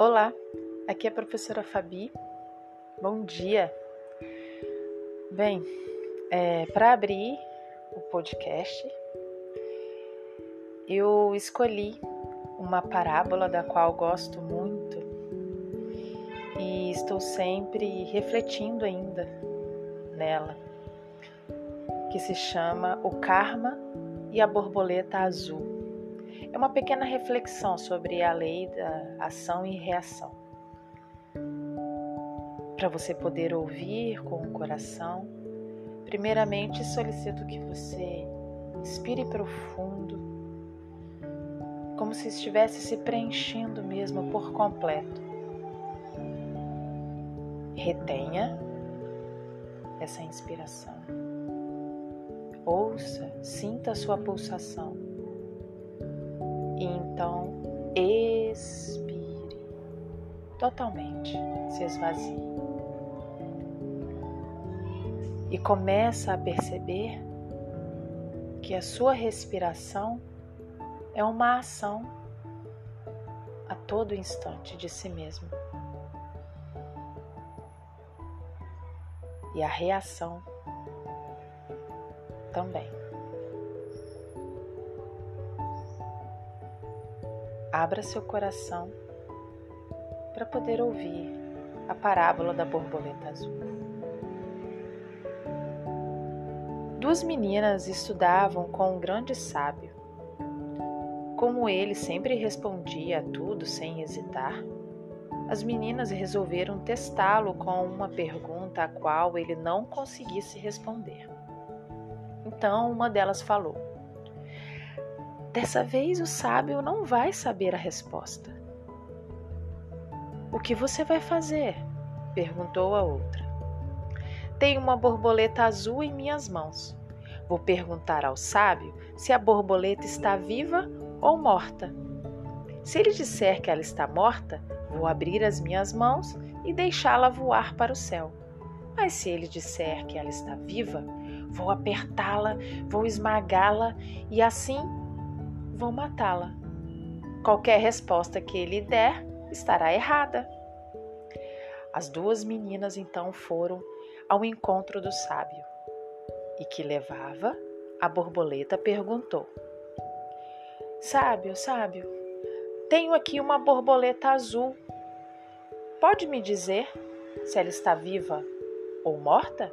Olá, aqui é a professora Fabi. Bom dia. Bem, é, para abrir o podcast, eu escolhi uma parábola da qual gosto muito e estou sempre refletindo ainda nela, que se chama O Karma e a Borboleta Azul. É uma pequena reflexão sobre a lei da ação e reação. Para você poder ouvir com o coração, primeiramente solicito que você inspire profundo, como se estivesse se preenchendo mesmo por completo. Retenha essa inspiração. Ouça, sinta a sua pulsação então expire totalmente, se esvazie. E começa a perceber que a sua respiração é uma ação a todo instante de si mesmo. E a reação também. Abra seu coração para poder ouvir a parábola da borboleta azul. Duas meninas estudavam com um grande sábio. Como ele sempre respondia a tudo sem hesitar, as meninas resolveram testá-lo com uma pergunta a qual ele não conseguisse responder. Então uma delas falou: Dessa vez o sábio não vai saber a resposta. O que você vai fazer? perguntou a outra. Tenho uma borboleta azul em minhas mãos. Vou perguntar ao sábio se a borboleta está viva ou morta. Se ele disser que ela está morta, vou abrir as minhas mãos e deixá-la voar para o céu. Mas se ele disser que ela está viva, vou apertá-la, vou esmagá-la e assim vão matá-la. Qualquer resposta que ele der estará errada. As duas meninas então foram ao encontro do sábio e que levava a borboleta perguntou: Sábio, sábio, tenho aqui uma borboleta azul. Pode me dizer se ela está viva ou morta?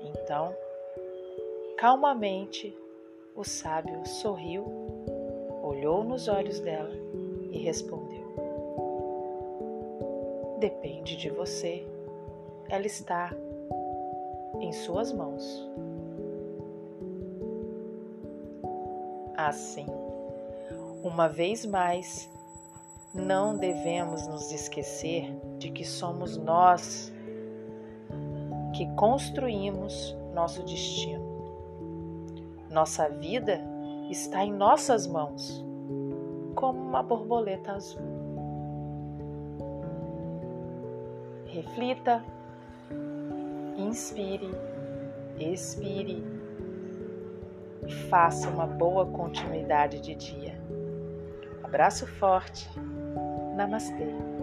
Então, calmamente, o sábio sorriu, olhou nos olhos dela e respondeu: Depende de você. Ela está em suas mãos. Assim, uma vez mais, não devemos nos esquecer de que somos nós que construímos nosso destino. Nossa vida está em nossas mãos, como uma borboleta azul. Reflita, inspire, expire e faça uma boa continuidade de dia. Abraço forte. Namastê.